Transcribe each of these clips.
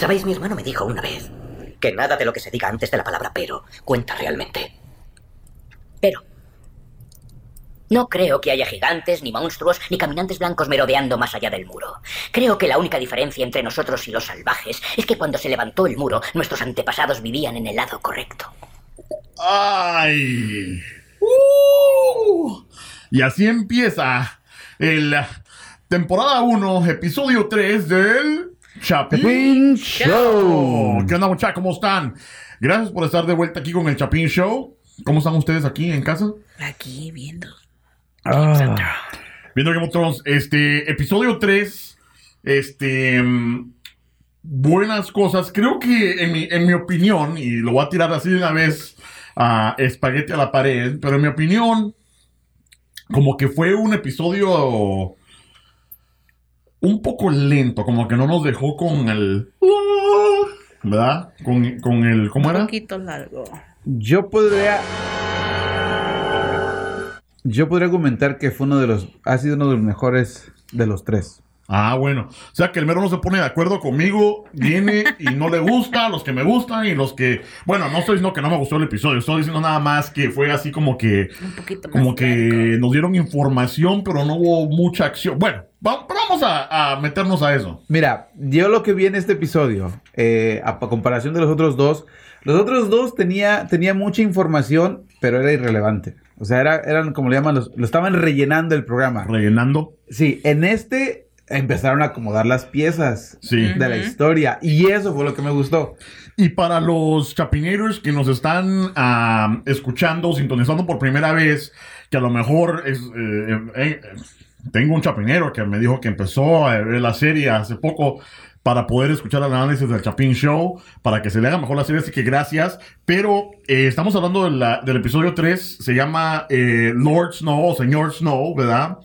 Sabéis, mi hermano me dijo una vez que nada de lo que se diga antes de la palabra pero cuenta realmente. Pero no creo que haya gigantes, ni monstruos, ni caminantes blancos merodeando más allá del muro. Creo que la única diferencia entre nosotros y los salvajes es que cuando se levantó el muro, nuestros antepasados vivían en el lado correcto. ¡Ay! ¡Uh! Y así empieza el temporada 1, episodio 3 del Chapin Show. ¿Qué onda, muchachos? ¿Cómo están? Gracias por estar de vuelta aquí con el Chapin Show. ¿Cómo están ustedes aquí en casa? Aquí viendo. Ah. Viendo Game of Thrones, este, episodio 3, este, mm, buenas cosas. Creo que en mi, en mi opinión, y lo voy a tirar así de una vez a espagueti a la pared, pero en mi opinión, como que fue un episodio un poco lento, como que no nos dejó con el... ¿Verdad? Con, con el... ¿Cómo era? Un poquito largo. Yo podría. Yo podría argumentar que fue uno de los. Ha sido uno de los mejores de los tres. Ah, bueno. O sea, que el mero no se pone de acuerdo conmigo, viene y no le gusta, los que me gustan y los que... Bueno, no estoy diciendo que no me gustó el episodio, estoy diciendo nada más que fue así como que... Un poquito más Como que nos dieron información, pero no hubo mucha acción. Bueno, vamos a, a meternos a eso. Mira, yo lo que vi en este episodio, eh, a, a comparación de los otros dos, los otros dos tenía, tenía mucha información, pero era irrelevante. O sea, era, eran como le llaman, los- lo estaban rellenando el programa. Rellenando. Sí, en este empezaron a acomodar las piezas Sí. de la historia. Y eso fue lo que me gustó. Y para los chapinators que nos están ah, escuchando, sintonizando por primera vez, que a lo mejor es, eh, eh, eh, tengo un chapinero que me dijo que empezó a ver la serie hace poco para poder escuchar el análisis del Chapin Show, para que se le haga mejor la serie, así que gracias. Pero eh, estamos hablando de la- del episodio 3, se llama eh, Lord Snow Señor Snow, ¿verdad?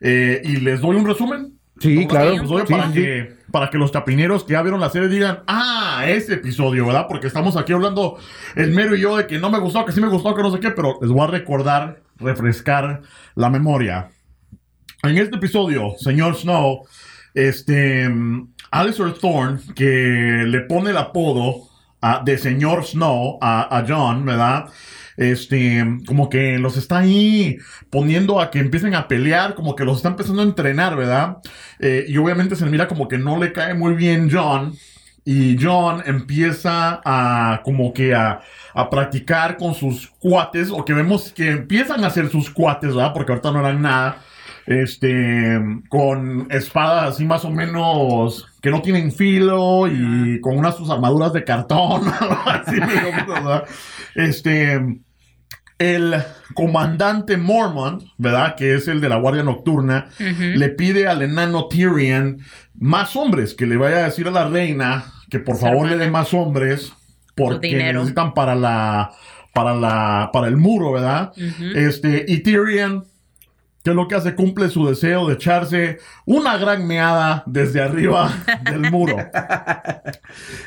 Eh, y les doy un resumen. Sí, claro. episodio Sí, para, sí. que, para que los chapineros que ya vieron la serie digan, ah, ese episodio, ¿verdad? Porque estamos aquí hablando el mero y yo de que no me gustó, que sí me gustó, que no sé qué, pero les voy a recordar, refrescar la memoria. En este episodio, señor Snow, este, mm, Alistair Thorne, que le pone el apodo de señor Snow a, a John, ¿verdad? Este, como que los está ahí poniendo a que empiecen a pelear, como que los está empezando a entrenar, ¿verdad? Eh, y obviamente se mira como que no le cae muy bien John. Y John empieza a como que a, a practicar con sus cuates, o que vemos que empiezan a hacer sus cuates, ¿verdad? Porque ahorita no eran nada. Este, con espadas así más o menos que no tienen filo y con unas sus armaduras de cartón, así. Este, el comandante Mormont, ¿verdad? Que es el de la Guardia Nocturna, le pide al enano Tyrion más hombres, que le vaya a decir a la reina que por favor le dé más hombres porque necesitan para la para la para el muro, ¿verdad? Este y Tyrion que lo que hace cumple su deseo de echarse una gran meada desde arriba del muro.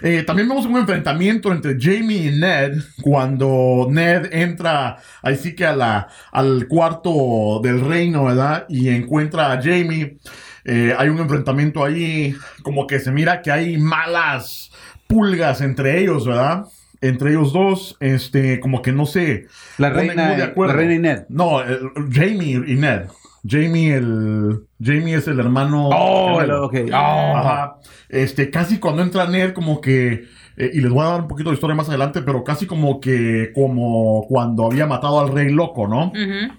Eh, también vemos un enfrentamiento entre Jamie y Ned cuando Ned entra ahí sí que a la, al cuarto del reino, ¿verdad? Y encuentra a Jamie. Eh, hay un enfrentamiento ahí, como que se mira que hay malas pulgas entre ellos, ¿verdad? Entre ellos dos, este, como que no sé. La reina, muy de acuerdo. la reina y Ned. No, el- Jamie y Ned. Jamie el Jamie es el hermano. Oh, gemelo. ok. Oh. Ajá. Este, casi cuando entra Ned, como que. eh, y les voy a dar un poquito de historia más adelante, pero casi como que. Como cuando había matado al rey loco, ¿no? Ujú.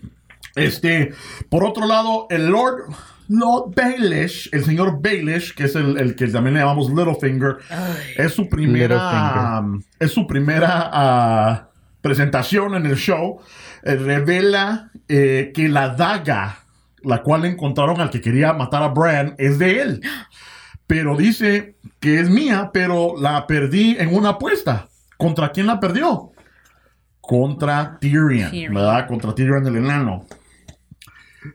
Este. Por otro lado, el Lord. Lord Baelish, el señor Baelish, que es el, el que también le llamamos Littlefinger, es su primera. Littlefinger. Es su primera ah, presentación en el show. Eh, revela eh, que la daga, la cual encontraron al que quería matar a Bran, es de él. Pero dice que es mía, pero la perdí en una apuesta. ¿Contra quién la perdió? Contra Tyrion, Tyrion. ¿verdad? Contra Tyrion el enano.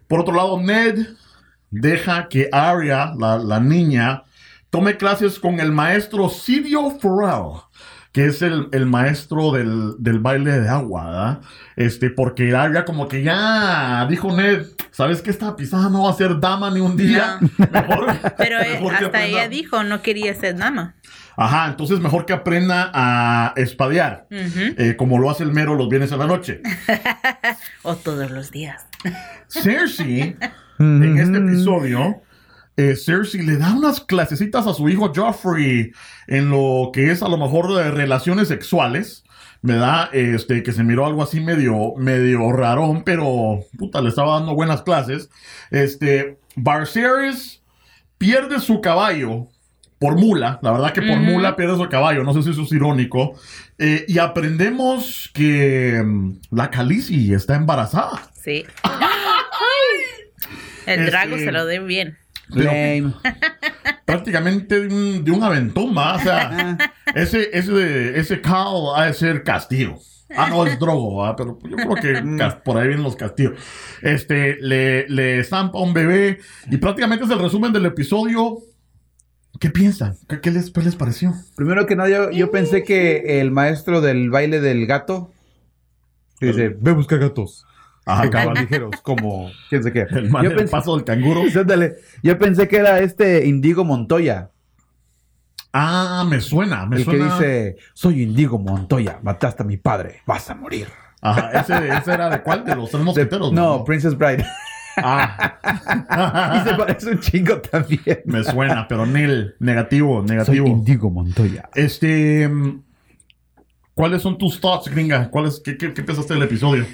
Por otro lado, Ned deja que Arya, la, la niña, tome clases con el maestro Sidio Farrell, que es el, el maestro del, del baile de agua, ¿verdad? Este, porque Arya como que ya dijo Ned, ¿sabes que esta pisada no va a ser dama ni un día? Mejor- Pero eh, mejor hasta aprenda". ella dijo no quería ser dama. Ajá, entonces mejor que aprenda a espadear, eh, como lo hace el mero los viernes a la noche. O todos los días. Cersei, en este episodio, eh, Cersei le da unas clasecitas a su hijo Joffrey en lo que es a lo mejor de relaciones sexuales. ¿Verdad? Este, que se miró algo así medio, medio rarón, pero puta, le estaba dando buenas clases. Este, Barceres pierde su caballo por mula. La verdad que por Ujú. mula pierde su caballo. No sé si eso es irónico. Eh, y aprendemos que mm, la Khaleesi está embarazada. Sí. El Este- drago se lo dé bien. Pero prácticamente de un, de un aventón, ¿va? O sea, ese, ese, ese Carl ha de ser castigo. Ah, no, es drogo, ¿va? Pero yo creo que cas- por ahí vienen los castigos. Este, le, le zampa un bebé y prácticamente es el resumen del episodio. ¿Qué piensan? ¿Qué, qué les, qué les pareció? Primero que nada, yo, yo pensé que el maestro del baile del gato que dice, ve a buscar gatos. Ajá, Que cabal. ligeros, como quién sé qué. El, man yo, del pensé, paso del canguro. Ándale. yo pensé que era este Indigo Montoya, Ah, me suena, me el suena. que dice, soy Indigo Montoya, mataste a mi padre, vas a morir. Ajá, ese, ese era de cuál? De los tres De- mosqueteros. no, Princess Bride. Ah. y se parece un chingo también. me suena, pero Nel, negativo, Soy negativo. Indigo Montoya. Este. mm, ¿Cuáles son tus thoughts, gringa? ¿Cuáles, qué, qué, qué pensaste del episodio?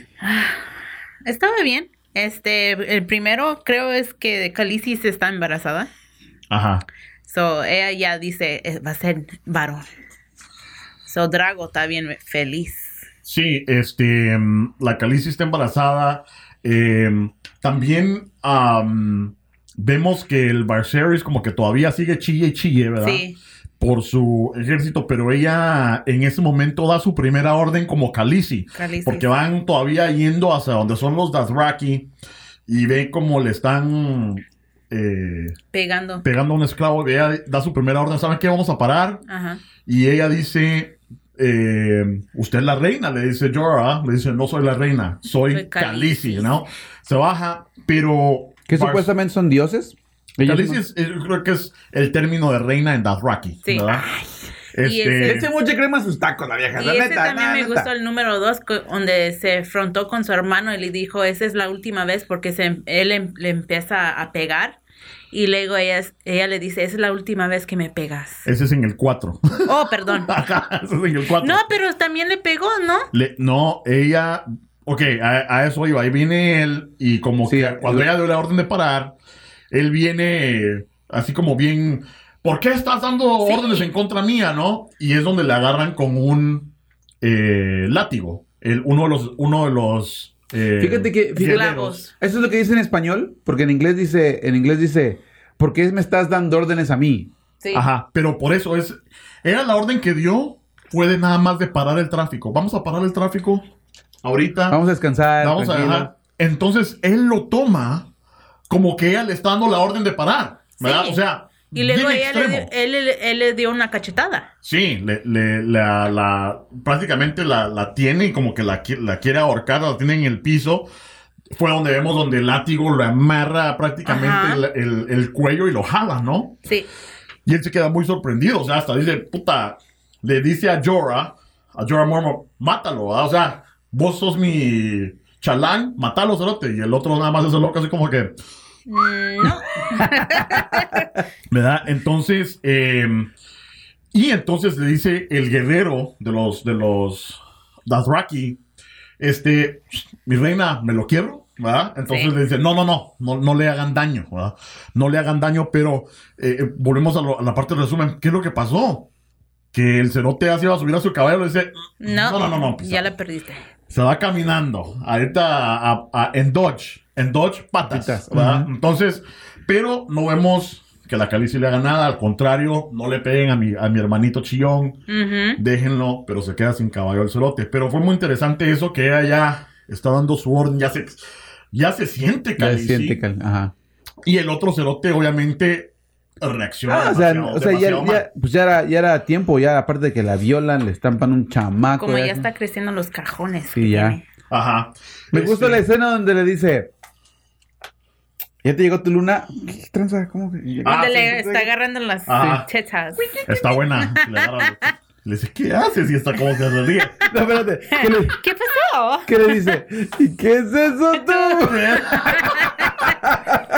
Estaba bien. Este, el primero creo es que Khaleesi se está embarazada. Ajá. So, ella ya dice, eh, va a ser varón. So, Drago está bien feliz. Sí, este. mm, La Khaleesi está embarazada. eh, también am, vemos que el Barceris como que todavía sigue chille y chille, ¿verdad? Sí, Por su ejército, pero ella en ese momento da su primera orden como Khaleesi. Khaleesi. Porque van todavía yendo hacia donde son los Dothraki y ven como le están eh, pegando. pegando a un esclavo. Ella da su primera orden, ¿saben qué? Vamos a parar. Ajá. Y ella dice, eh, usted es la reina, le dice Jorah, le dice, no soy la reina, soy, Soy Khaleesi. ¿no? Se baja, pero... ¿Que Bar- supuestamente son dioses? Khaleesi es, es- yo creo que es el término de reina en Dothraki, Sí. ¿verdad? Y Este, ese- mucha crema sus tacos, la vieja. Y la ese neta, también la me neta. gustó el número dos, donde se afrontó con su hermano y le dijo, esa es la última vez porque se, él em- le empieza a pegar. Y luego ella, ella le dice, esa es la última vez que me pegas. ese es en el 4. Oh, perdón. ese es en el 4. No, pero también le pegó, ¿no? Le- no, ella. Ok, a, a eso iba. Ahí viene él y como Sí, que cuando el- ella dio la orden de parar, él viene así como bien. ¿Por qué estás dando Sí. órdenes en contra mía, no? Y es donde le agarran con un eh, látigo. El, uno de los. Uno de los eh, Fíjate que- fíjate-. Eso es lo que dice en español, porque en inglés dice, en inglés dice, ¿por qué me estás dando órdenes a mí? Sí. Ajá, pero por eso es. Era la orden que dio, fue de nada más de parar el tráfico. Vamos a parar el tráfico ahorita. Vamos a descansar. Vamos a tranquilo. dejar. Entonces él lo toma como que ella le está dando la orden de parar. ¿Verdad? Sí. O sea. Y luego ella le, dio- él, le- él le dio una cachetada. Sí, le, le- la, la- prácticamente la, la tiene y como que la, la quiere ahorcar, la tiene en el piso. Fue donde vemos donde el látigo le amarra prácticamente el, el- el cuello y lo jala, ¿no? Sí. Y él se queda muy sorprendido. O sea, hasta dice, puta, le dice a Jorah, a Jorah Mormont, mátalo, ¿verdad? O sea, vos sos mi chalán, matalo, cerote. Y el otro nada más es loco, así como que, no. ¿verdad? Entonces, eh, y entonces le dice el guerrero de los, de los Dothraki, este, mi reina, me lo quiero, ¿verdad? Entonces Sí. le dice, no, no, no, no, no le hagan daño, ¿verdad? No le hagan daño, pero eh, eh, volvemos a, lo- a la parte del resumen. ¿Qué es lo que pasó? Que el cerote así iba a subir a su caballo y le dice, No, no, no, no, no, pues, ya la perdiste. se va caminando ahorita a- a- en Dodge, en Dodge patas, Patas, ¿verdad? ujú. Entonces, pero no vemos que la Calici le haga nada, al contrario, no le peguen a mi, a mi hermanito chillón, déjenlo, pero se queda sin caballo el cerote. Pero fue muy interesante eso que ella ya está dando su orden, ya se, ya se siente Ya Calici. siente cal- Ajá. Y el otro cerote, obviamente, reacciona. Ah, o sea, o sea, ya, ya- pues ya era, ya era tiempo, ya aparte de que la violan, le estampan un chamaco. Como ya está creciendo los cajones. Sí, ya. tiene. Ajá. Me gusta Este, la escena donde le dice, ¿Ya te llegó tu luna? ¿Qué tranza? ¿Cómo que? Ah, sí, le sí, está sí. agarrando las Ajá. tetas. Está buena. Le, agarra- le dice, ¿qué haces? Y está como que se ríe. No, espérate. ¿Qué le, ¿Qué pasó? qué le dice? ¿Y qué es eso tú?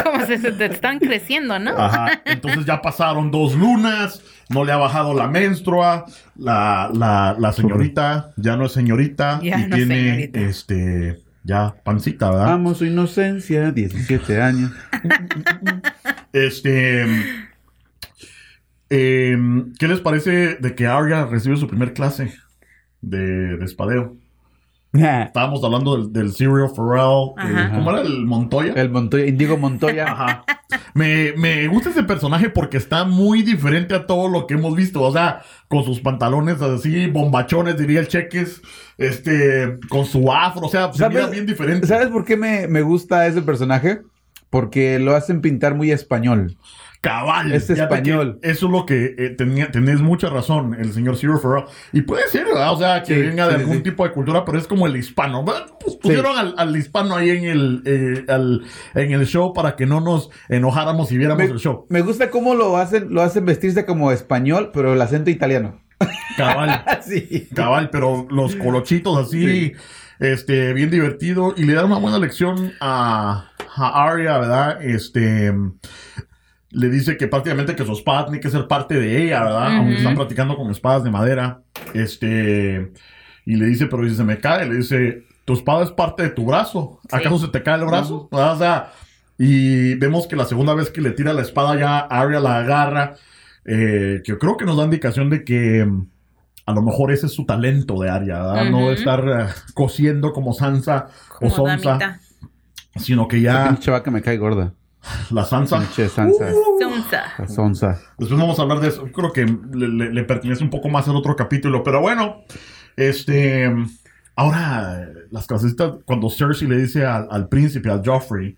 Como se, se te están creciendo, ¿no? Ajá. Entonces ya pasaron dos lunas, no le ha bajado la menstrua, la, la, la señorita ya no es señorita Ya y no tiene señorita. este ya pancita, ¿verdad? Amo su inocencia, 17 años. Este em, ¿qué les parece de que Arya recibe su primer clase de, de espadeo? Estábamos hablando del, del Serial Pharrell, eh, Ajá. ¿cómo era el Montoya? El Montoya, Indigo Montoya. Ajá. Me, me gusta ese personaje porque está muy diferente a todo lo que hemos visto. O sea, con sus pantalones así, bombachones, diría el Cheques, este, con su afro, o sea, se mira bien diferente. ¿Sabes por qué me, me gusta ese personaje? Porque lo hacen pintar muy español. Cabal. Es español. Eso es lo que eh, tenía, tenés mucha razón, el señor Ciro Ferrell. Y puede ser, ¿verdad? O sea, que Sí, venga de sí, algún sí. tipo de cultura, pero es como el hispano. ¿verdad? Pues pusieron al, al hispano ahí en el, eh, al- en el show para que no nos enojáramos y viéramos Me, el show. me gusta cómo lo hacen, lo hacen vestirse como español, pero el acento italiano. Cabal. Sí. Cabal, pero los colochitos así, Sí. este, bien divertido. Y le da una buena lección a, a Arya, ¿verdad? Este, le dice que prácticamente que su espada tiene que ser parte de ella, ¿verdad? Aunque están practicando con espadas de madera. Este, y le dice, pero dice, se me cae. Le dice, tu espada es parte de tu brazo. ¿Acaso se te cae el brazo? O sea, y vemos que la segunda vez que le tira la espada ya Arya la agarra. eh, que yo creo que nos da indicación de que mm, a lo mejor ese es su talento de Arya, ¿verdad? No de estar eh, cosiendo como Sansa o Sonsa, damita. sino que Esa ya pinche vaca me cae gorda. La Sansa. Pinche Sansa. Sonsa. La sonsa. Después vamos a hablar de eso. Creo que le, le- le pertenece un poco más al otro capítulo. Pero bueno, este. Ahora, las clasecitas, cuando Cersei le dice al, al príncipe, al Joffrey,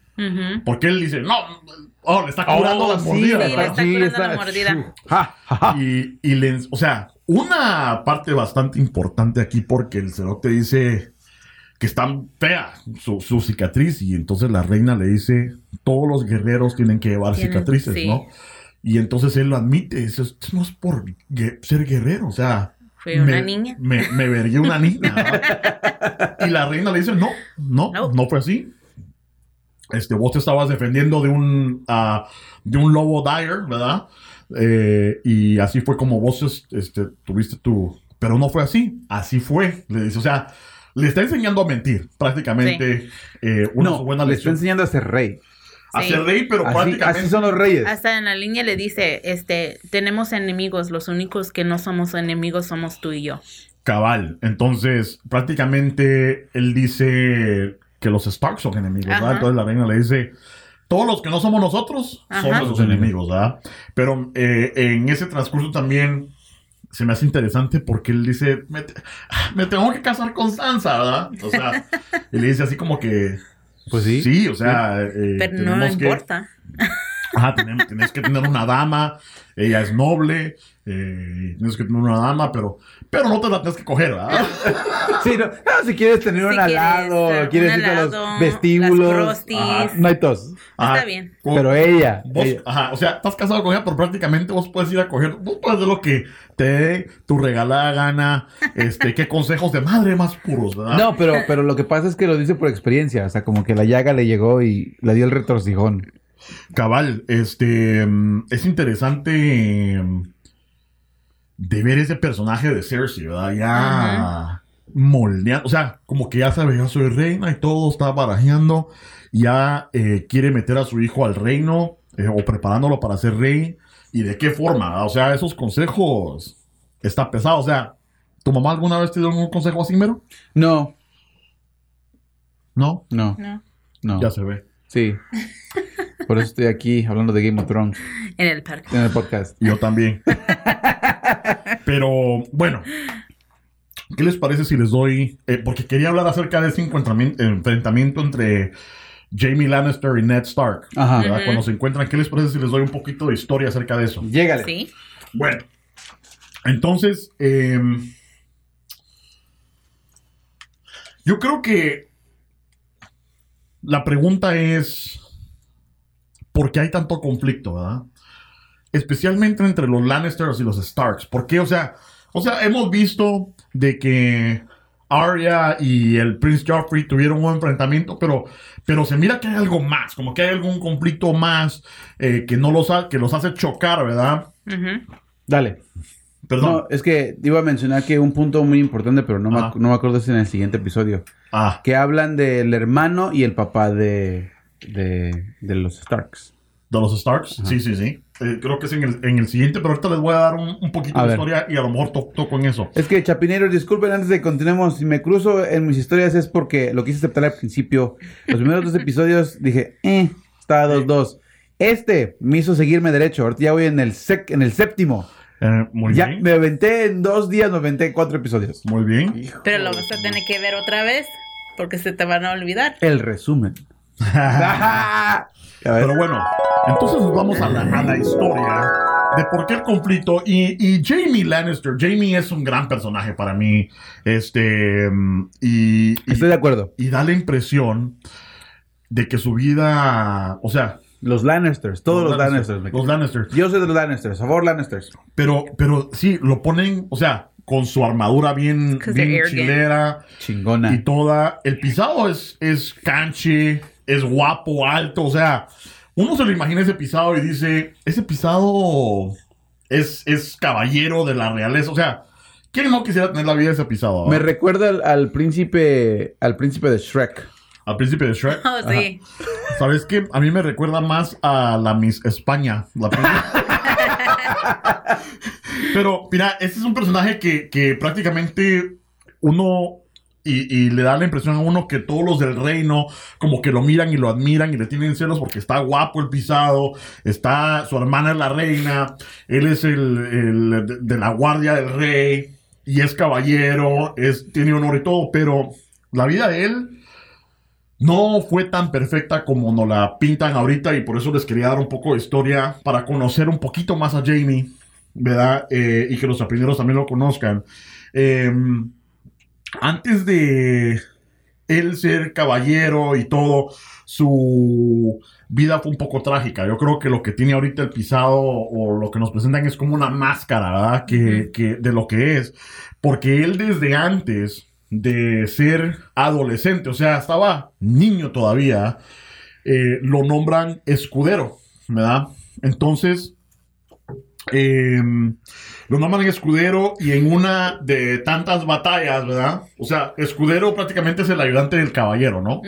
porque él dice, no, oh, le está curando Oh, las sí, mordidas. Sí, le está curando la mordida. Ja, ja, ja. Y, y le, o sea, una parte bastante importante aquí porque el cerote dice que está fea su, su cicatriz y entonces la reina le dice, todos los guerreros tienen que llevar Tienen, cicatrices, sí. ¿no? Y entonces él lo admite, dice, esto no es por ser guerrero, o sea... Fue una me- niña. Me, me vergué una niña. y la reina le dice, no, no, No. no fue así. Este, vos te estabas defendiendo de un, ah, de un lobo dire, ¿verdad? Eh, y así fue como vos es- este, tuviste tu... Pero no fue así, así fue. Le dice, o sea, le está enseñando a mentir, prácticamente. eh, una No, buena le está enseñando a ser rey. A Sí. ser rey, pero Así, prácticamente... así son los reyes. Hasta en la línea le dice, este, tenemos enemigos, los únicos que no somos enemigos somos tú y yo. Cabal. Entonces, prácticamente él dice que los Stark son enemigos, ¿verdad? Entonces la reina le dice, todos los que no somos nosotros Ajá. somos los enemigos, ¿verdad? Pero eh, en ese transcurso también se me hace interesante porque él dice, me, te- me tengo que casar con Sansa, ¿verdad? O sea, y le dice así como que... Pues sí. Sí, o sea, eh, Pero no le tenemos que- importa. Ajá, tienes que tener una dama, ella es noble, eh, tienes que tener una dama, pero, pero no te la tienes que coger, ¿verdad? Sí, no, no, si quieres tener Si un quieres, alado, quieres ir a los vestíbulos. las crostis. Ajá, no hay tos. Ajá. Está bien. Pero ella, Vos, ella- ajá, o sea, estás casado con ella, pero prácticamente vos puedes ir a coger, vos puedes hacer lo que te dé tu regalada gana, este, qué consejos de madre más puros, ¿verdad? No, pero, pero lo que pasa es que lo dice por experiencia. O sea, como que la llaga le llegó y le dio el retorcijón. Cabal, este, mm, es interesante mm, de ver ese personaje de Cersei, ¿verdad? Ya moldeando, o sea, como que ya sabe, yo soy reina y todo está barajeando, ya eh, quiere meter a su hijo al reino eh, o preparándolo para ser rey. ¿Y de qué forma? verdad? O sea, esos consejos está pesado, o sea, ¿tu mamá alguna vez te dio un consejo así, mero? No, No, no, No. no. ya se ve. Sí. Por eso estoy aquí hablando de Game of Thrones En el parque. en el podcast. Yo también. Pero bueno, ¿qué les parece si les doy? eh, porque quería hablar acerca de ese enfrentamiento entre Jamie Lannister y Ned Stark. Ajá. Cuando se encuentran, ¿qué les parece si les doy un poquito de historia acerca de eso? Llégale. Sí. Bueno, entonces, em, yo creo que la pregunta es, por qué hay tanto conflicto, ¿verdad? Especialmente entre los Lannisters y los Starks. ¿Por qué? O sea, o sea, hemos visto de que Arya y el Prince Joffrey tuvieron un enfrentamiento, pero, pero se mira que hay algo más, como que hay algún conflicto más eh, que no los, ha- que los hace chocar, ¿verdad? Dale. Perdón. No, es que iba a mencionar que un punto muy importante, pero no, me, ac- no me acuerdo si es en el siguiente episodio. Ah, Que hablan del hermano y el papá de, de, de los Starks. de los Starks. Sí, sí, sí. Eh, creo que es en el, en el siguiente, pero ahorita les voy a dar un, un poquito A de ver. historia y a lo mejor to- toco en eso. Es que, Chapineros, disculpen antes de que continuemos. Si me cruzo en mis historias es porque lo quise aceptar al principio. Los primeros dos episodios dije, eh, estaba 2-2. Este me hizo seguirme derecho. Ahorita ya voy en el, sec- en el séptimo. Eh, muy ya bien. me aventé en dos días, me aventé en cuatro episodios. Muy bien. Pero lo vas a tener que ver otra vez porque se te van a olvidar. El resumen. Pero bueno, entonces nos vamos a la, a la historia de por qué el conflicto. Y, y Jamie Lannister, Jamie es un gran personaje para mí. Este. Y, y, Estoy de acuerdo. y da la impresión de que su vida. O sea, Los Lannisters, todos los, Lannisters. Los. Lannisters. Yo soy de los Lannisters, a favor Lannisters. Pero, pero sí, lo ponen, o sea, con su armadura bien, bien chilera Chingona. y toda. El pisado es, es canche, es guapo, alto, o sea, uno se lo imagina ese pisado y dice, ese pisado es, es caballero de la realeza, o sea, ¿quién no quisiera tener la vida de ese pisado? Me recuerda al, al príncipe al príncipe de Shrek. Al príncipe de Shrek. Oh, sí. ¿Sabes qué? A mí me recuerda más a la Miss España. la. Pero, mira, este es un personaje que, que prácticamente uno. Y, le da la impresión a uno que todos los del reino como que lo miran y lo admiran y le tienen celos porque está guapo el pisado, está su hermana es la reina, él es el, de, la guardia del rey y es caballero, es, tiene honor y todo, pero la vida de él no fue tan perfecta como nos la pintan ahorita y por eso les quería dar un poco de historia para conocer un poquito más a Jamie, ¿verdad? Eh, y que los primeros también lo conozcan. Eh, antes de él ser caballero y todo, su vida fue un poco trágica. Yo creo que lo que tiene ahorita el pisado o lo que nos presentan es como una máscara, ¿verdad? Que, de lo que es. Porque él desde antes de ser adolescente, o sea, estaba niño todavía, eh, lo nombran escudero, ¿verdad? Entonces, eh, lo nombran escudero y en una de tantas batallas, ¿verdad? O sea, escudero prácticamente es el ayudante del caballero, ¿no?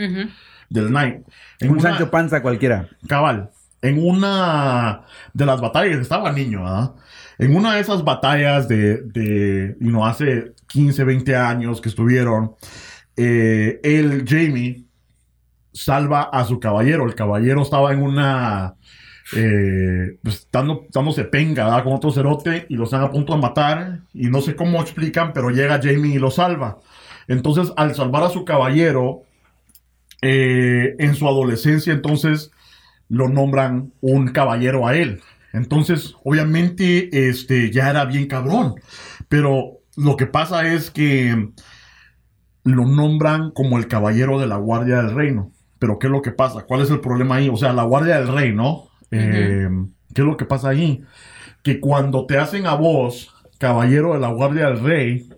Del knight. En Un una- Sancho Panza cualquiera. Cabal. En una de las batallas, estaba niño, ¿verdad? En una de esas batallas de, de you know, hace 15, 20 años que estuvieron, eh, el Jamie salva a su caballero. El caballero estaba en una. Eh, pues dando, dándose penga con otro cerote y lo están a punto de matar. Y no sé cómo explican, pero llega Jamie y lo salva. Entonces, al salvar a su caballero, eh, en su adolescencia, entonces lo nombran un caballero a él. Entonces, obviamente, este ya era bien cabrón. Pero lo que pasa es que lo nombran como el caballero de la Guardia del Reino. Pero ¿qué es lo que pasa? ¿Cuál es el problema ahí? O sea, la Guardia del Reino, eh, ¿qué es lo que pasa ahí? Que cuando te hacen a vos caballero de la Guardia del Rey,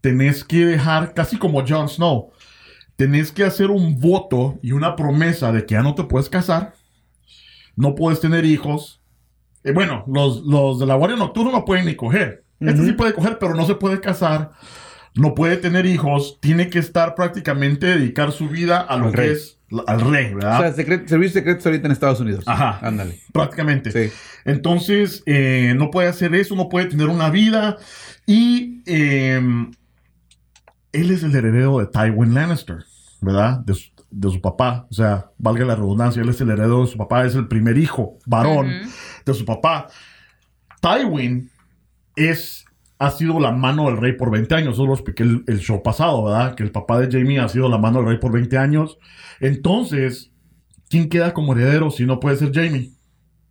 tenés que dejar, casi como Jon Snow, tenés que hacer un voto y una promesa de que ya no te puedes casar, no puedes tener hijos. Eh, bueno, los, los de la Guardia Nocturna no pueden ni coger. Este sí puede coger, pero no se puede casar. No puede tener hijos. Tiene que estar prácticamente dedicar su vida a lo que es al rey, ¿verdad? O sea, secret- servicios secretos ahorita en Estados Unidos. Ajá. Ándale. prácticamente. Sí. Entonces, eh, no puede hacer eso, no puede tener una vida. Y eh, él es el heredero de Tywin Lannister, ¿verdad? De su, de su papá. O sea, valga la redundancia, él es el heredero de su papá, es el primer hijo varón de su papá. Tywin es, ha sido la mano del rey por 20 años. Eso lo expliqué el, el show pasado, ¿verdad? Que el papá de Jamie ha sido la mano del rey por 20 años. Entonces, ¿quién queda como heredero si no puede ser Jamie?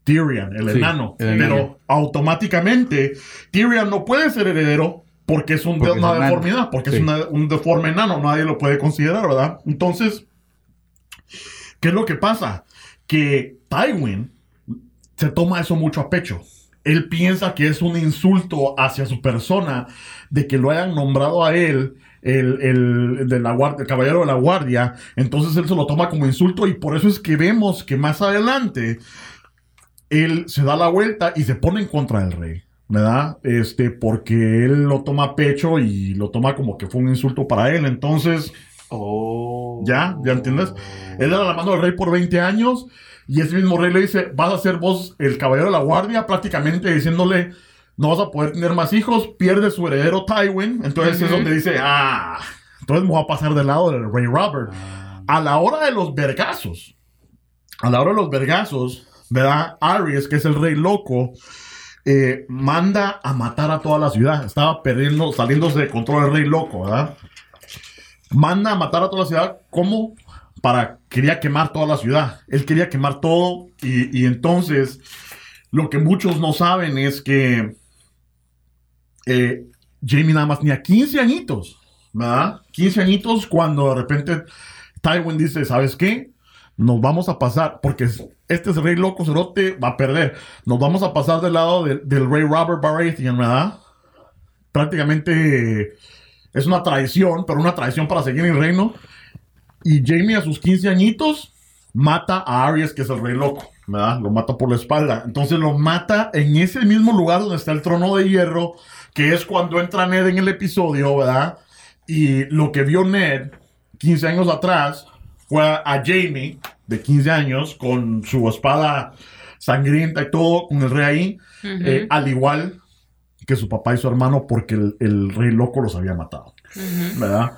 Tyrion, el Sí, enano. el enano. Pero automáticamente, Tyrion no puede ser heredero porque es un- Porque una deformidad, porque Sí. es una- un deforme enano. Nadie lo puede considerar, ¿verdad? Entonces, ¿qué es lo que pasa? Que Tywin se toma eso mucho a pecho. Él piensa que es un insulto hacia su persona de que lo hayan nombrado a él el, el, de la guardia, el caballero de la guardia. Entonces él se lo toma como insulto y por eso es que vemos que más adelante él se da la vuelta y se pone en contra del rey. ¿Verdad? Este, porque él lo toma a pecho y lo toma como que fue un insulto para él. Entonces, Oh. ¿Ya? ¿Ya entiendes? Él era la mano del rey por 20 años y ese mismo rey le dice, vas a ser vos el caballero de la guardia, prácticamente diciéndole, no vas a poder tener más hijos, pierde su heredero Tywin. Entonces es donde dice, ah, entonces me voy a pasar del lado del rey Robert. A la hora de los vergazos, a la hora de los vergazos, ¿verdad? Aries, que es el rey loco, eh, manda a matar a toda la ciudad. Estaba perdiendo, saliéndose de control el rey loco, ¿verdad? Manda a matar a toda la ciudad. ¿Cómo? Para, quería quemar toda la ciudad. Él quería quemar todo y, y entonces lo que muchos no saben es que eh, Jamie nada más tenía 15 añitos, ¿verdad? 15 añitos cuando de repente Tywin dice, ¿sabes qué? Nos vamos a pasar, porque este es rey loco cerote, va a perder. Nos vamos a pasar del lado del, rey Robert Baratheon, ¿verdad? Prácticamente es una traición, pero una traición para seguir el reino. Y Jamie a sus 15 añitos mata a Aries, que es el rey loco, ¿verdad? Lo mata por la espalda. Entonces lo mata en ese mismo lugar donde está el trono de hierro, que es cuando entra Ned en el episodio, ¿verdad? Y lo que vio Ned 15 años atrás fue a Jamie, de 15 años, con su espada sangrienta y todo, con el rey ahí, eh, al igual que su papá y su hermano, porque el, el rey loco los había matado, ¿verdad?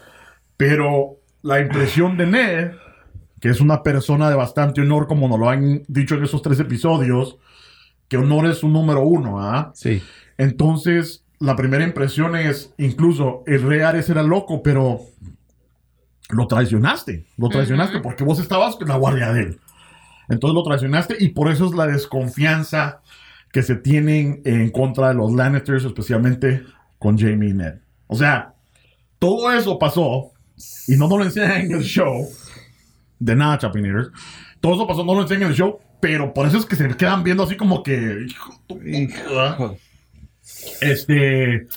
Pero la impresión de Ned, que es una persona de bastante honor, como nos lo han dicho en esos tres episodios, que honor es su número uno, ¿verdad? Sí. Entonces, la primera impresión es, incluso el rey Ares era loco, pero lo traicionaste, lo traicionaste porque vos estabas con la guardia de él. Entonces lo traicionaste y por eso es la desconfianza que se tienen en contra de los Lannisters, especialmente con Jamie y Ned. O sea, todo eso pasó y no nos lo enseñan en el show. De nada, Chapineers. Todo eso pasó, no lo enseñan en el show, pero por eso es que se quedan viendo así como que... hijo de tu puta. Hijo. Este.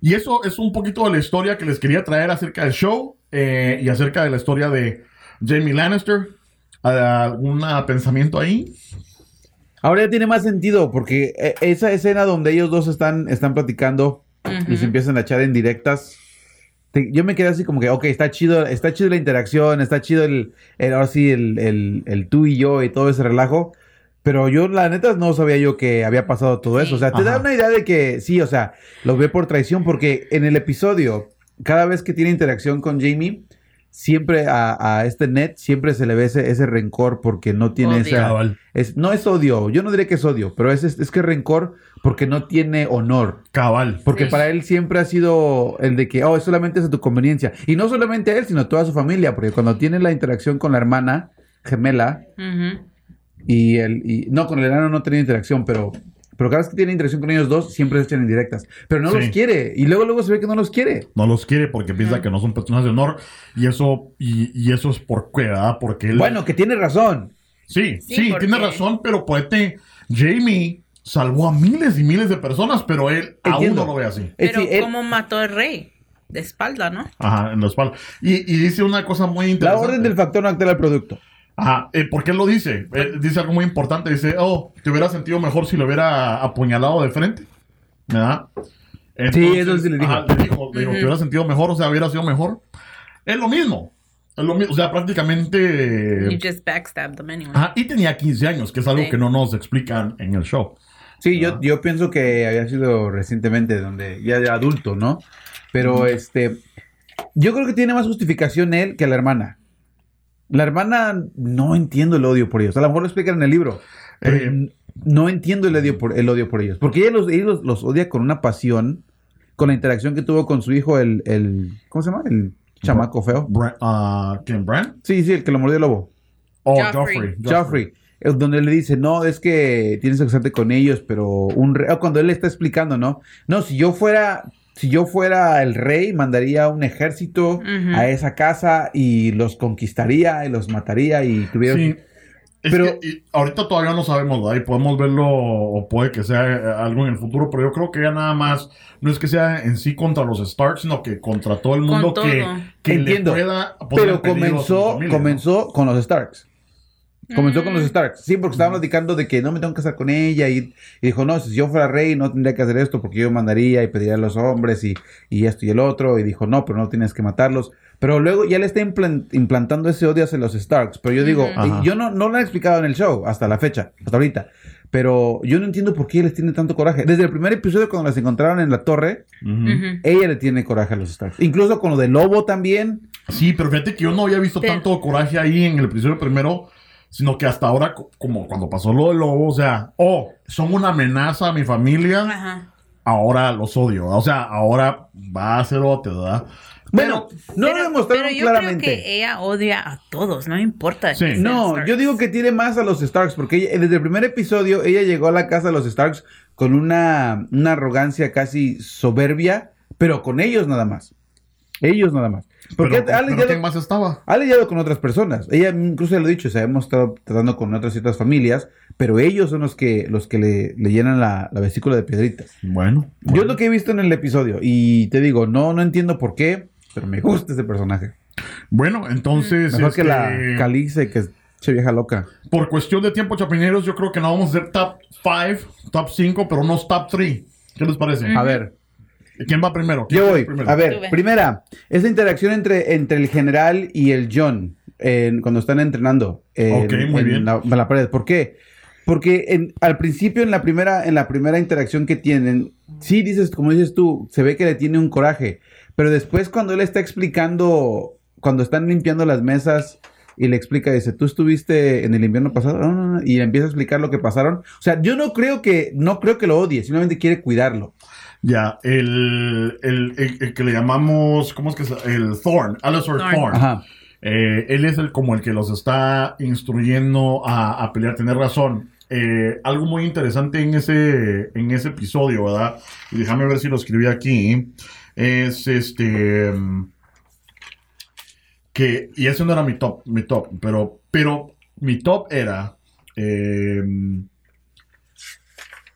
Y eso es un poquito de la historia que les quería traer acerca del show eh, y acerca de la historia de Jamie Lannister. ¿Algún pensamiento ahí? Ahora ya tiene más sentido, porque eh, esa escena donde ellos dos están, están platicando y se empiezan a echar en directas. Te- yo me quedé así como que, ok, está chido, está chido la interacción, está chido el, el ahora sí, el, el, el tú y yo y todo ese relajo. Pero yo, la neta, no sabía yo que había pasado todo eso. O sea, te da una idea de que sí, o sea, lo ve por traición, porque en el episodio, cada vez que tiene interacción con Jamie, siempre a, a este Ned, siempre se le ve ese, ese rencor porque no tiene Odio. esa. Es, no es odio, yo no diré que es odio, pero es, es, es que rencor porque no tiene honor. Cabal. Porque Sí. para él siempre ha sido el de que, oh, solamente es a tu conveniencia. Y no solamente a él, sino a toda su familia, porque cuando tiene la interacción con la hermana gemela y el... Y, no, con el hermano no tenía interacción, pero... Pero cada vez que tiene interacción con ellos dos, siempre se echan en directas. Pero no Sí. los quiere. Y luego, luego se ve que no los quiere. No los quiere porque piensa que no son personas de honor. Y eso, y, y eso es por qué, ¿verdad? Porque él. Bueno, que tiene razón. Sí, Sí, tiene razón, pero poete, Jamie salvó a miles y miles de personas, pero él aún no lo ve así. Eh, Pero sí, él- ¿cómo mató al rey? De espalda, ¿no? Ajá, en la espalda. Y, y dice una cosa muy la interesante. orden del factor no altera el producto. Ajá, eh, ¿por qué lo dice? Eh, dice algo muy importante. Dice, oh, te hubiera sentido mejor si lo hubiera apuñalado de frente. ¿Verdad? eso sí le dijo. ajá, le dijo, le dijo, te hubiera sentido mejor, o sea, hubiera sido mejor. Es lo mismo. Es lo mismo. O sea, prácticamente. You just backstabbed them anyway. Ajá, y tenía 15 años, que es algo Sí. que no nos explican en el show. Sí, yo, yo pienso que había sido recientemente, donde ya de adulto, ¿no? Pero este, yo creo que tiene más justificación él que la hermana. La hermana no entiendo el odio por ellos. A lo mejor lo explican en el libro. pero Eh. no entiendo el odio por el odio por ellos. Porque ella los, ella los, los odia con una pasión, con la interacción que tuvo con su hijo, el, el ¿cómo se llama? El chamaco feo. Bra- ah, ¿Quién? ¿Bran? Sí, sí, el que lo mordió el lobo. Oh, Joffrey. Joffrey. Joffrey, donde le dice, no, es que tienes que casarte con ellos, pero un ah, cuando él le está explicando, ¿no? No, si yo fuera, si yo fuera el rey, mandaría un ejército a esa casa y los conquistaría y los mataría y tuviera... Sí. Es Pero- que, y ahorita todavía no sabemos, ¿verdad? Y podemos verlo, o puede que sea eh, algo en el futuro, pero yo creo que ya nada más, no es que sea en sí contra los Starks, sino que contra todo el mundo todo. que, que Entiendo. le pueda poner Pero comenzó, comenzó con los Starks. Comenzó con Mm. los Starks. Sí, porque estaban platicando de que no me tengo que casar con ella. Y, y dijo, no, si yo fuera rey no tendría que hacer esto porque yo mandaría y pediría a los hombres y, y esto y el otro. Y dijo, no, pero no tienes que matarlos. Pero luego ya le está implan- implantando ese odio hacia los Starks. Pero yo digo. Ajá. yo no, no lo he explicado en el show hasta la fecha, hasta ahorita. Pero yo no entiendo por qué les tiene tanto coraje. Desde el primer episodio cuando las encontraron en la torre, ella le tiene coraje a los Starks. Incluso con lo de Lobo también. Sí, pero fíjate que yo no había visto tanto coraje ahí en el episodio primero, sino que hasta ahora, co- como cuando pasó lo del lobo, o sea, oh, son una amenaza a mi familia, Ajá. ahora los odio. O sea, ahora va a ser otro, ¿verdad? Bueno, no pero, lo demostraron pero yo claramente. creo que ella odia a todos, no importa. Sí. No, yo digo que tiene más a los Starks, porque ella- desde el primer episodio ella llegó a la casa de los Starks con una, una arrogancia casi soberbia, pero con ellos nada más. Ellos nada más. Porque pero, ha, pero lidiado, ¿quién más estaba? con otras personas. Ella incluso lo ha dicho, o sea, hemos estado tratando con otras ciertas familias, pero ellos son los que, los que le, le llenan la, la vesícula de piedritas. Bueno. Yo es lo que he visto en el episodio, y te digo, no, no entiendo por qué, pero me gusta ese personaje. Bueno, entonces. Mejor que este, la Calice, que se vieja loca. Por cuestión de tiempo, chapineros, yo creo que no vamos a hacer top 5, top 5, pero unos top 3. ¿Qué les parece? A ver. ¿Quién va primero? ¿Quién Yo va voy. primero? A ver, primera, esa interacción entre, entre el general y el John en- cuando están entrenando en, Ok, muy en bien. La, en la pared. ¿Por qué? Porque en- al principio, en la, primera, en la primera interacción que tienen, sí dices, como dices tú, se ve que le tiene un coraje. Pero después cuando él está explicando, cuando están limpiando las mesas y le explica, dice, ¿tú estuviste en el invierno pasado? No, no, no. Y le empieza a explicar lo que pasaron. O sea, yo no creo que, no creo que lo odie, simplemente quiere cuidarlo. Ya, el, el, el- el que le llamamos, ¿cómo es que es? El Thorn, Alistair Thorn. Thorn. Ajá. Eh, él es el como el que los está instruyendo a, a pelear, tener razón. Eh, algo muy interesante en ese, en ese episodio, ¿verdad? Y déjame ver si lo escribí aquí. Es este. Que, y ese no era mi top, mi top, pero, pero mi top era eh,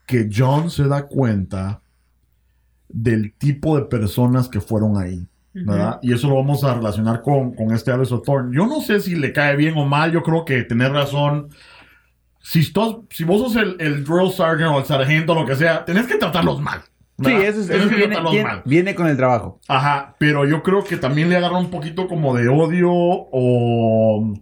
que John se da cuenta del tipo de personas que fueron ahí. ¿verdad? Y eso lo vamos a relacionar con, con este Alistair Thorne. Yo no sé si le cae bien o mal, yo creo que tener razón. Si, estos- si vos sos el, el drill sergeant o el sargento o lo que sea, tenés que tratarlos mal. Sí, eso, es- eso que viene, tratarlos viene- mal. viene con el trabajo. Ajá, pero yo creo que también le agarra un poquito como de odio o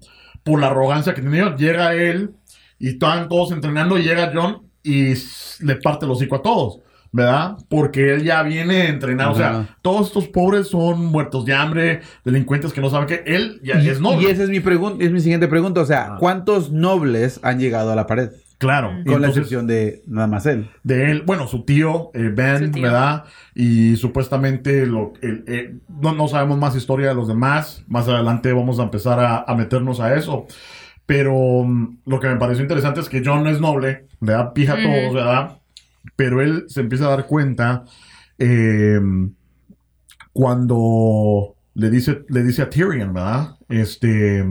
por la arrogancia que tenía. Llega él y están todos entrenando y llega John y le parte el hocico a todos, ¿verdad? Porque él ya viene entrenado. O sea, todos estos pobres son muertos de hambre, delincuentes que no saben qué. Él ya Y, es noble. y esa es mi pregunta, es mi siguiente pregunta. O sea, Ah. ¿cuántos nobles han llegado a la pared? Claro. Con la excepción de nada más él. de él, bueno, su tío, eh, Ben, Su tío. ¿verdad? Y supuestamente lo, el- eh, no, no sabemos más historia de los demás. Más adelante vamos a empezar a, a meternos a eso. Pero mm, lo que me pareció interesante es que John no es noble, ¿verdad? Pija todos, ¿verdad? Pero él se empieza a dar cuenta eh, cuando le dice, le dice a Tyrion, ¿verdad? Este.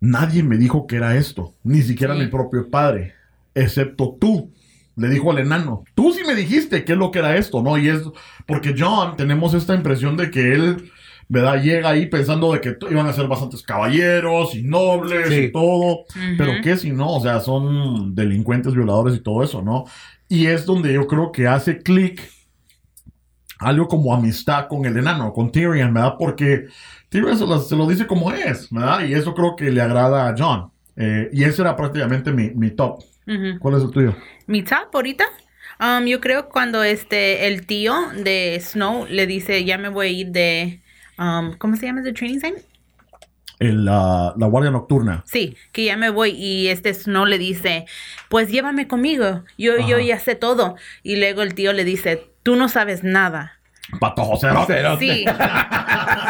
Nadie me dijo que era esto, ni siquiera Sí. mi propio padre, excepto tú. Le dijo al enano, tú sí me dijiste qué es lo que era esto, ¿no? Y es porque John, tenemos esta impresión de que él, ¿verdad? Llega ahí pensando de que iban a ser bastantes caballeros y nobles Sí. y todo. Pero qué si no, o sea, son delincuentes, violadores y todo eso, ¿no? Y es donde yo creo que hace clic algo como amistad con el enano, con Tyrion, ¿verdad? Porque Tyrion se lo, se lo dice como es, ¿verdad? Y eso creo que le agrada a John. Eh, y ese era prácticamente mi, mi top. ¿Cuál es el tuyo? Mi top ahorita, um, yo creo cuando este el tío de Snow le dice ya me voy a ir de um, ¿cómo se llama? ¿The training sign? El, la Guardia Nocturna. Sí, que ya me voy y este Snow le dice, pues llévame conmigo, yo, yo ya sé todo. Y luego el tío le dice, tú no sabes nada. Patojo cero. Sí,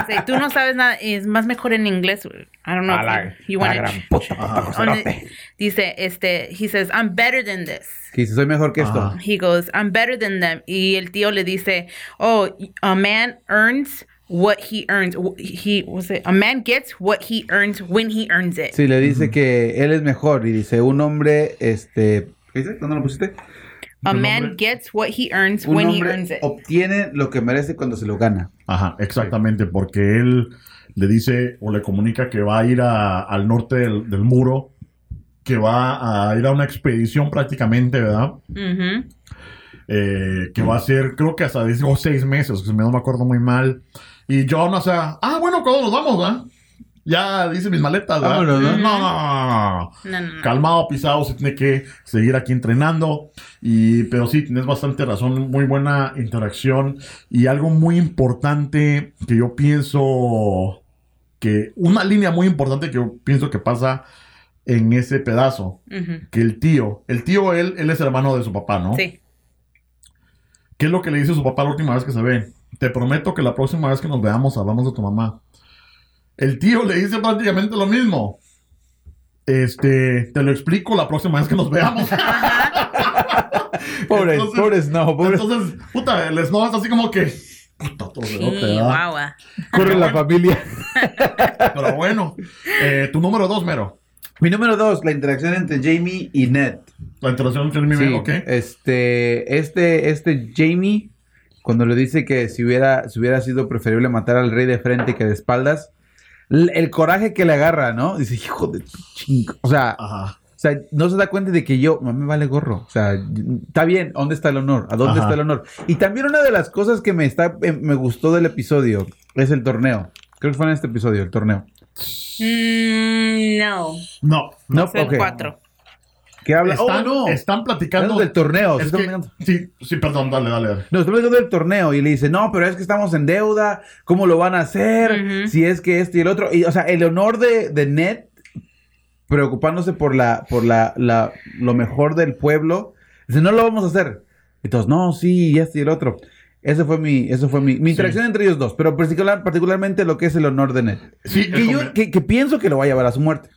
Sí, tú no sabes nada, es más mejor en inglés. I don't know. A la- if you a la wanna- gran puta, patojo Donde- cerote. dice, este, he says, I'm better than this. Que dice, soy mejor que esto. He goes, I'm better than them. Y el tío le dice, oh, a man earns what he earns. He was it a man gets what he earns when he earns it. Sí, le dice que él es mejor y dice un hombre, este, ¿qué dice? ¿Dónde lo pusiste? A man hombre- gets what he earns Un when he earns it. obtiene lo que merece cuando se lo gana. Ajá, exactamente, porque él le dice o le comunica que va a ir a- al norte del, del muro, que va a ir a una expedición prácticamente, ¿verdad? Ujú. Eh, que va a ser, creo que hasta dijo seis meses, que no me acuerdo muy mal. Y John, o sea, ah, bueno, ¿cuándo nos vamos, verdad? Ya dice mis maletas, ¿verdad? Vámonos, ¿no? no, no, no, no, no. No, no, no. Calmado, pisado, se tiene que seguir aquí entrenando. Y, pero sí, tienes bastante razón, muy buena interacción. Y algo muy importante que yo pienso que, una línea muy importante que yo pienso que pasa en ese pedazo, que el tío, el tío, él, él es hermano de su papá, ¿no? Sí. ¿Qué es lo que le dice su papá la última vez que se ven? Te prometo que la próxima vez que nos veamos hablamos de tu mamá. El tío le dice prácticamente lo mismo. Este, te lo explico la próxima vez que nos veamos. Pobre, Entonces- pobre Snow, pobre. Entonces, puta, el Snow es así como que. Puta, todo Sí, guagua. corre la familia. Pero bueno, eh, tu número dos, Mero. Mi número dos, la interacción entre Jamie y Ned. La interacción entre mi Sí, ok. este, este, este Jamie, cuando le dice que si hubiera, si hubiera sido preferible matar al rey de frente que de espaldas, el coraje que le agarra, ¿no? Dice, hijo de chingo. O sea, Ajá. o sea, no se da cuenta de que yo, me vale gorro. O sea, está bien, ¿dónde está el honor? ¿A dónde Ajá. está el honor? Y también una de las cosas que me está, eh, me gustó del episodio es el torneo. Creo que fue en este episodio, el torneo. Mm, no. No. No, Es el ok. 4. ¿Qué habla? Están, oh, no. están platicando. Hablando del torneo. sí Es que- sí, sí, perdón, dale, dale. dale. No, estamos hablando del torneo y le dice, no, pero es que estamos en deuda, ¿cómo lo van a hacer? Si es que este y el otro. Y, o sea, el honor de, de Ned preocupándose por la, por la, la, lo mejor del pueblo, dice, no lo vamos a hacer. Y todos, no, sí, y este y el otro. Ese fue mi, eso fue mi, mi interacción entre ellos dos, pero particular, particularmente lo que es el honor de Ned. Sí, Que, yo, que, que pienso que lo va a llevar a su muerte.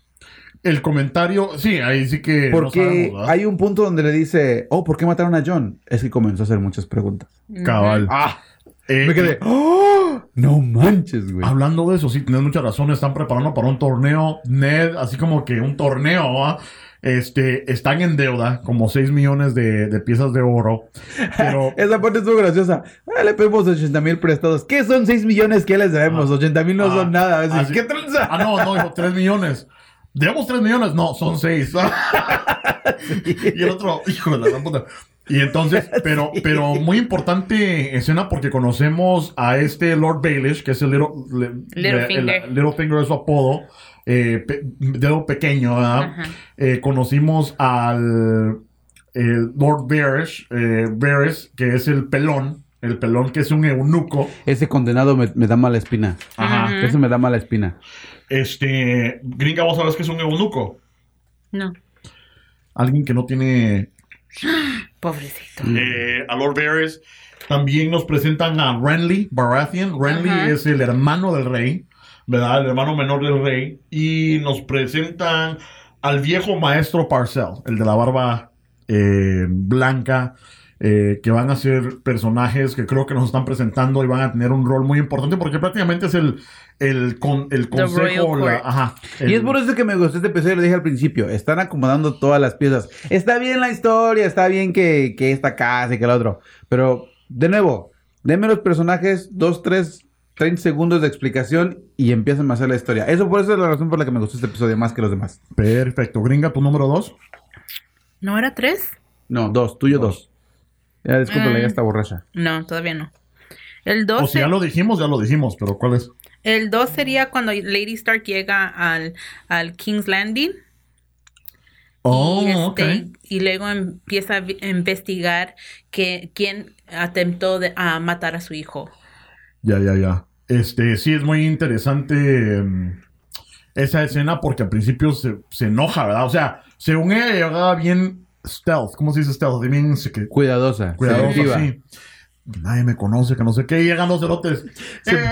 El comentario, sí, ahí sí que. no Porque hay un punto donde le dice, oh, ¿por qué mataron a John? Es que comenzó a hacer muchas preguntas. Cabal. Ah, Eh, me quedé, ¡oh! No manches, güey. Hablando de eso, sí, tienes mucha razón. Están preparando para un torneo. Ned, así como que un torneo, ¿va? Este, están en deuda, como 6 millones de, de piezas de oro. Pero Esa parte estuvo graciosa. Ah, le pedimos 80 mil prestados. ¿Qué son 6 millones que les debemos? 80 mil no Ah, son nada. Así, así- ¿Qué tranza? Ah, no, no, dijo 3 millones. ¿Debemos 3 millones? No, son 6. y el otro, hijo de la gran puta. Y entonces, pero, pero muy importante escena porque conocemos a este Lord Baelish, que es el Little, le- Littlefinger. el- Littlefinger es su apodo, eh, pe- dedo pequeño, ¿verdad? Eh, conocimos al eh, Lord eh, Varys, que es el pelón, el pelón que es un eunuco. Ese condenado me, me da mala espina. Ajá. Ese me da mala espina. Este, gringa, vos sabés que es un eunuco. No. Alguien que no tiene Pobrecito. eh, a Lord Varys. También nos presentan a Renly Baratheon. Renly Ajá. es el hermano del rey, ¿verdad? El hermano menor del rey. Y nos presentan al viejo maestro Parcell, el de la barba eh, blanca, eh, que van a ser personajes que creo que nos están presentando y van a tener un rol muy importante porque prácticamente es el, el, con, el consejo. La- ajá, Y es por eso que me gustó este episodio, lo dije al principio. Están acomodando todas las piezas. Está bien la historia, está bien que, que esta casa y que el otro. Pero, de nuevo, denme los personajes, dos, tres, 30 segundos de explicación y empiezan a hacer la historia. Eso por eso es la razón por la que me gustó este episodio más que los demás. Perfecto. Gringa, tu número dos. ¿No era tres? No, dos, tuyo dos. Ya discúlpale, Ah. ya está borracha. No, todavía no. El 2 O si ya lo dijimos, ya lo dijimos, pero ¿cuál es? El dos sería cuando Lady Stark llega al, al King's Landing. Oh, y, ok. este, y luego empieza a investigar que, quién atentó de- a matar a su hijo. Ya, ya, ya. Este, sí, es muy interesante mm, esa escena porque al principio se, se enoja, ¿verdad? O sea, según ella llegaba bien stealth, ¿cómo se dice stealth? Bien secre- Cuidadosa, cuidadoso, selectiva. sí. Nadie me conoce, que no sé qué. Y llegan los cerotes. Eh,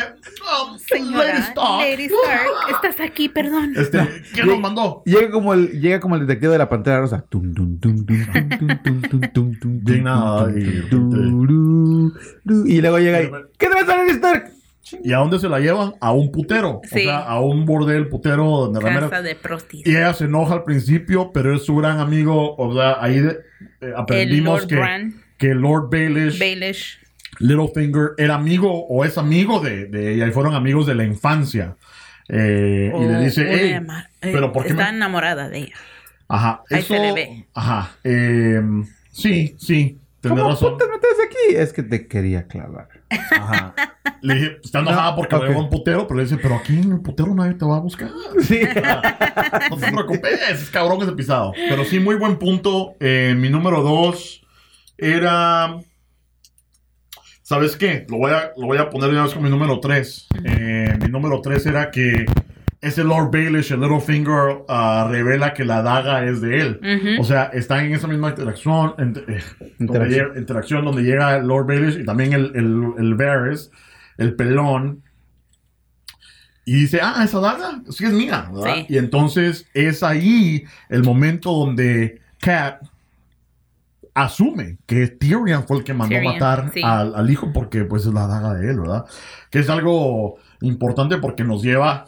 um, Señora, Lady Stark, estás aquí, perdón. ¿Quién nos mandó? Llega como el, llega como el detective de la pantera rosa. Y luego llega ahí. ¿Qué te pasa, Lady Stark? ¿Y a dónde se la llevan? A un putero. Sí. O sea, a un bordel putero de Casa de prostis. Y ella se enoja al principio, pero es su gran amigo. O sea, ahí aprendimos que, que Lord Baelish, Baelish Littlefinger, era amigo o es amigo de, de ella y fueron amigos de la infancia. Eh, y le o dice, "Hey, eh, pero ¿por qué Está me- enamorada de ella. Ajá, Ahí eso... se le ve. Ajá, eh, sí, sí, ¿Cómo razón. putas metes aquí? Es que te quería clavar. Ajá. Le dije, está enojada No, porque ok. le llegó un putero, pero le dice, pero aquí en el putero nadie te va a buscar. Sí. No te preocupes, es cabrón ese pisado. Pero sí, muy buen punto. Eh, mi número dos era. ¿Sabes qué? Lo voy a, lo voy a poner de una vez con mi número tres. Eh, mi número tres era que ese Lord Baelish, el Littlefinger, ah, revela que la daga es de él. O sea, están en esa misma interacción, ent- eh, donde Interacción. llega, interacción donde llega el Lord Baelish y también el, el, el Varys, el pelón. Y dice, ah, esa daga sí es mía, ¿verdad? Sí. Y entonces es ahí el momento donde Cat asume que Tyrion fue el que mandó Tyrion, matar sí. al, al hijo porque pues es la daga de él, ¿verdad? Que es algo importante porque nos lleva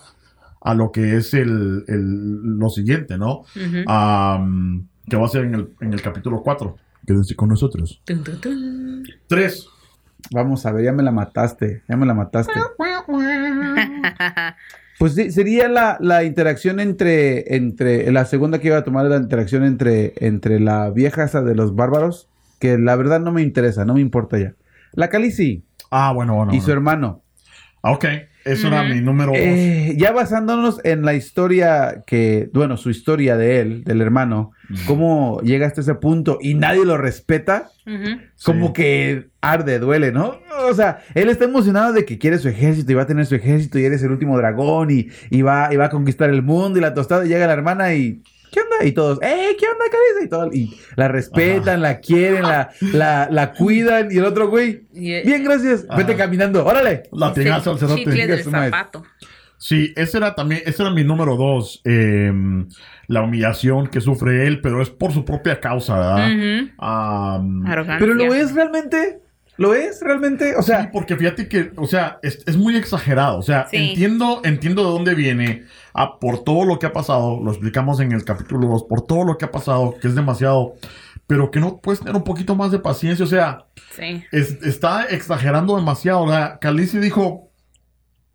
a lo que es el, el- lo siguiente, ¿no? Am, que va a ser en el, en el capítulo 4. Quédense con nosotros. Tun. 3. Vamos a ver, ya me la mataste. Ya me la mataste. Pues sí, sería la, la interacción entre, entre, la segunda que iba a tomar la interacción entre, entre la vieja esa de los bárbaros, que la verdad no me interesa, no me importa ya. La Khaleesi Ah, bueno, bueno. y su hermano. Ah, ok, eso era mi número 2. Eh, ya basándonos en la historia que, bueno, su historia de él, del hermano, cómo llega hasta ese punto y nadie lo respeta, como que arde, duele, ¿no? O sea, él está emocionado de que quiere su ejército y va a tener su ejército y eres el último dragón y, y va, y va a conquistar el mundo y la tostada y llega la hermana y... ¿Qué onda? Y todos, ¡eh! ¿Qué onda, Carissa? Y, todo, y la respetan, la quieren, la, la, la cuidan. Y el otro güey, bien, gracias. Ajá. Vete caminando, órale. Latigazo al cerote. Zapato. Sí, ese era también, ese era mi número 2. la humillación que sufre él, pero es por su propia causa, ¿verdad? Arrogancia. Pero lo es realmente. ¿Lo es realmente? O Sí, sea, porque fíjate que, o sea, es, es muy exagerado. O sea, Sí. entiendo, entiendo de dónde viene, ah, por todo lo que ha pasado, lo explicamos en el capítulo 2, por todo lo que ha pasado, que es demasiado, pero que no puedes tener un poquito más de paciencia. O sea, Sí. es- está exagerando demasiado. O sea, Khaleesi dijo,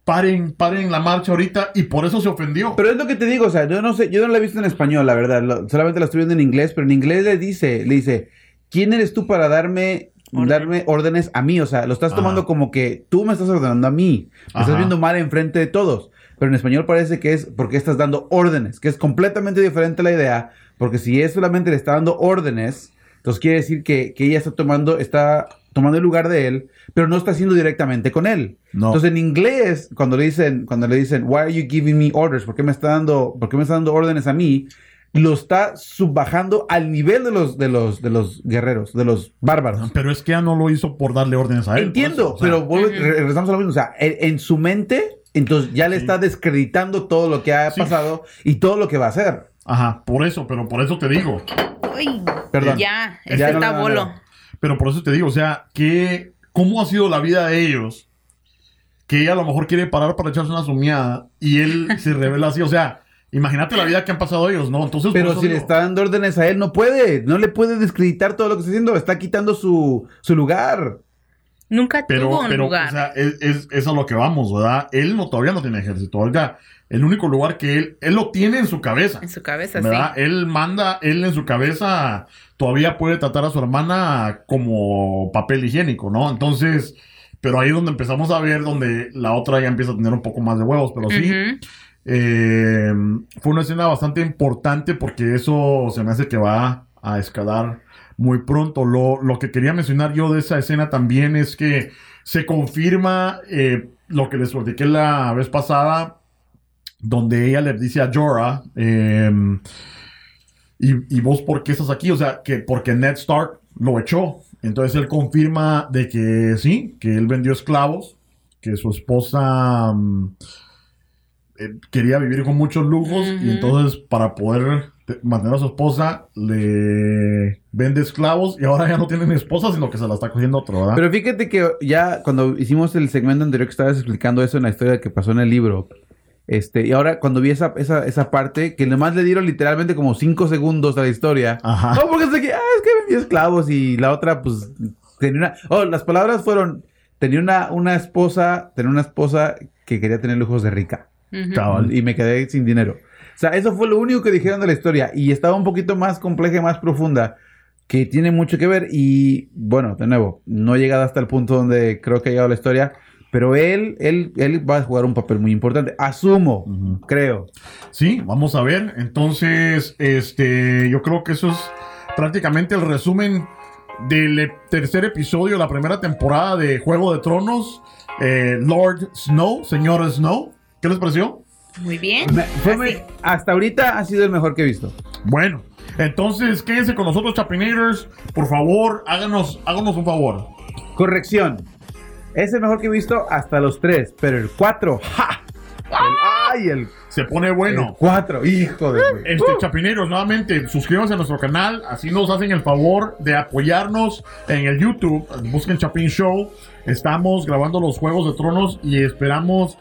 paren, paren la marcha ahorita, y por eso se ofendió. Pero es lo que te digo, o sea, yo no sé, yo no la he visto en español, la verdad, lo- solamente la estoy viendo en inglés, pero en inglés le dice, le dice, ¿quién eres tú para darme, Orden. darme órdenes a mí? O sea, lo estás Ajá. tomando como que tú me estás ordenando a mí, me Ajá. estás viendo mal enfrente de todos, pero en español parece que es porque estás dando órdenes, que es completamente diferente la idea, porque si es solamente le está dando órdenes, entonces quiere decir que, que ella está tomando, está tomando el lugar de él, pero no está haciendo directamente con él. no. Entonces en inglés, cuando le dicen, cuando le dicen, why are you giving me orders? ¿Por qué me está dando, por qué me está dando órdenes a mí? Lo está subbajando al nivel de los, de los, de los guerreros, de los bárbaros. pero es que ya no lo hizo por darle órdenes a él. Entiendo, por eso, o sea, pero vuelvo- regresamos a lo mismo. O sea, en, en su mente, entonces ya le Sí. está descreditando todo lo que ha Sí. pasado y todo lo que va a hacer. Ajá, por eso, pero por eso te digo. Uy, Perdón. Ya, Ya, ese no, está no, no, bolo. no. Pero por eso te digo, o sea, que ¿cómo ha sido la vida de ellos? Que ella a lo mejor quiere parar para echarse una sumiada y él se revela así, o sea, imagínate la vida que han pasado ellos, ¿no? Entonces, Pero si le está dando órdenes a él, no puede. No le puede descreditar todo lo que está haciendo. Está quitando su, su lugar. Nunca pero, tuvo un pero, lugar. o sea, es, es, es a lo que vamos, ¿verdad? Él no, todavía no tiene ejército, oiga, el único lugar que él, él lo tiene en su cabeza. en su cabeza, ¿verdad? sí. Él manda, él en su cabeza todavía puede tratar a su hermana como papel higiénico, ¿no? Entonces, pero ahí es donde empezamos a ver donde la otra ya empieza a tener un poco más de huevos, pero sí. Ujú. Eh, fue una escena bastante importante porque eso se me hace que va a escalar muy pronto. Lo, lo que quería mencionar yo de esa escena también es que se confirma eh, lo que les platiqué la vez pasada, donde ella le dice a Jorah, eh, y, vos por qué estás aquí? O sea, que porque Ned Stark lo echó. Entonces él confirma de que sí, que él vendió esclavos, que su esposa mm, eh, quería vivir con muchos lujos y entonces para poder te- mantener a su esposa, le vende esclavos y ahora ya no tiene ni esposa, sino que se la está cogiendo otro, ¿verdad? Pero fíjate que ya cuando hicimos el segmento anterior que estabas explicando eso en la historia que pasó en el libro, este, y ahora cuando vi esa, esa, esa parte, que nomás le dieron literalmente como cinco segundos a la historia. Ajá. No, porque es que, ah, es que vendía esclavos y la otra, pues, tenía una... Oh, las palabras fueron, tenía una, una esposa, tenía una esposa que quería tener lujos de rica. Cabal. Y me quedé sin dinero. O sea, eso fue lo único que dijeron de la historia. Y estaba un poquito más compleja y más profunda. Que tiene mucho que ver. Y bueno, de nuevo, no he llegado hasta el punto donde creo que ha llegado la historia. Pero él, él, él va a jugar un papel muy importante. Asumo, Ujú. creo. Sí, vamos a ver. Entonces, este, yo creo que eso es prácticamente el resumen del e- tercer episodio de la primera temporada de Juego de Tronos. eh, Lord Snow, señor Snow. ¿Qué les pareció? Muy bien. Me- fue hasta ahorita ha sido el mejor que he visto. Bueno, entonces quédense con nosotros, Chapinators. Por favor, háganos, háganos un favor. Corrección. Es el mejor que he visto hasta los tres. Pero el cuatro, ¡ja! El- ¡Ay! El, Se pone bueno. el cuatro, hijo de... Este, Chapineros, nuevamente, suscríbanse a nuestro canal, así nos hacen el favor de apoyarnos en el YouTube. Busquen Chapin Show. Estamos grabando los Juegos de Tronos y esperamos.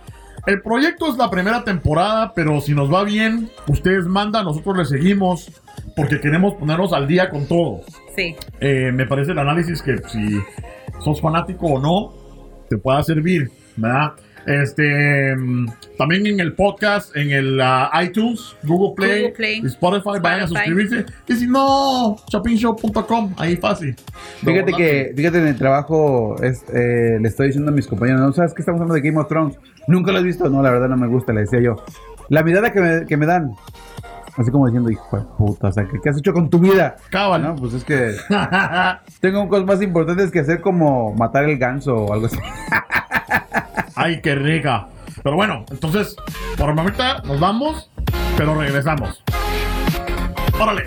El proyecto es la primera temporada, pero si nos va bien, ustedes mandan, nosotros les seguimos, porque queremos ponernos al día con todo. Sí. Eh, me parece el análisis que si sos fanático o no, te pueda servir, ¿verdad? Este, también en el podcast, en el ah, iTunes, Google Play, Google Play, y Spotify, vayan a Spotify. suscribirse. Y si no, shopingshow.com, ahí fácil. Fíjate que, fíjate en el trabajo, es, eh, le estoy diciendo a mis compañeros, ¿no sabes que estamos hablando de Game of Thrones? Nunca lo has visto, no, la verdad no me gusta, le decía yo. La mirada que me, que me dan, así como diciendo, hijo de puta, o sea, ¿qué, qué has hecho con tu vida? Cábal. No, pues es que tengo cosas más importantes que hacer como matar el ganso o algo así. Ay, qué rica. Pero bueno, entonces, por ahorita nos vamos, pero regresamos. Órale.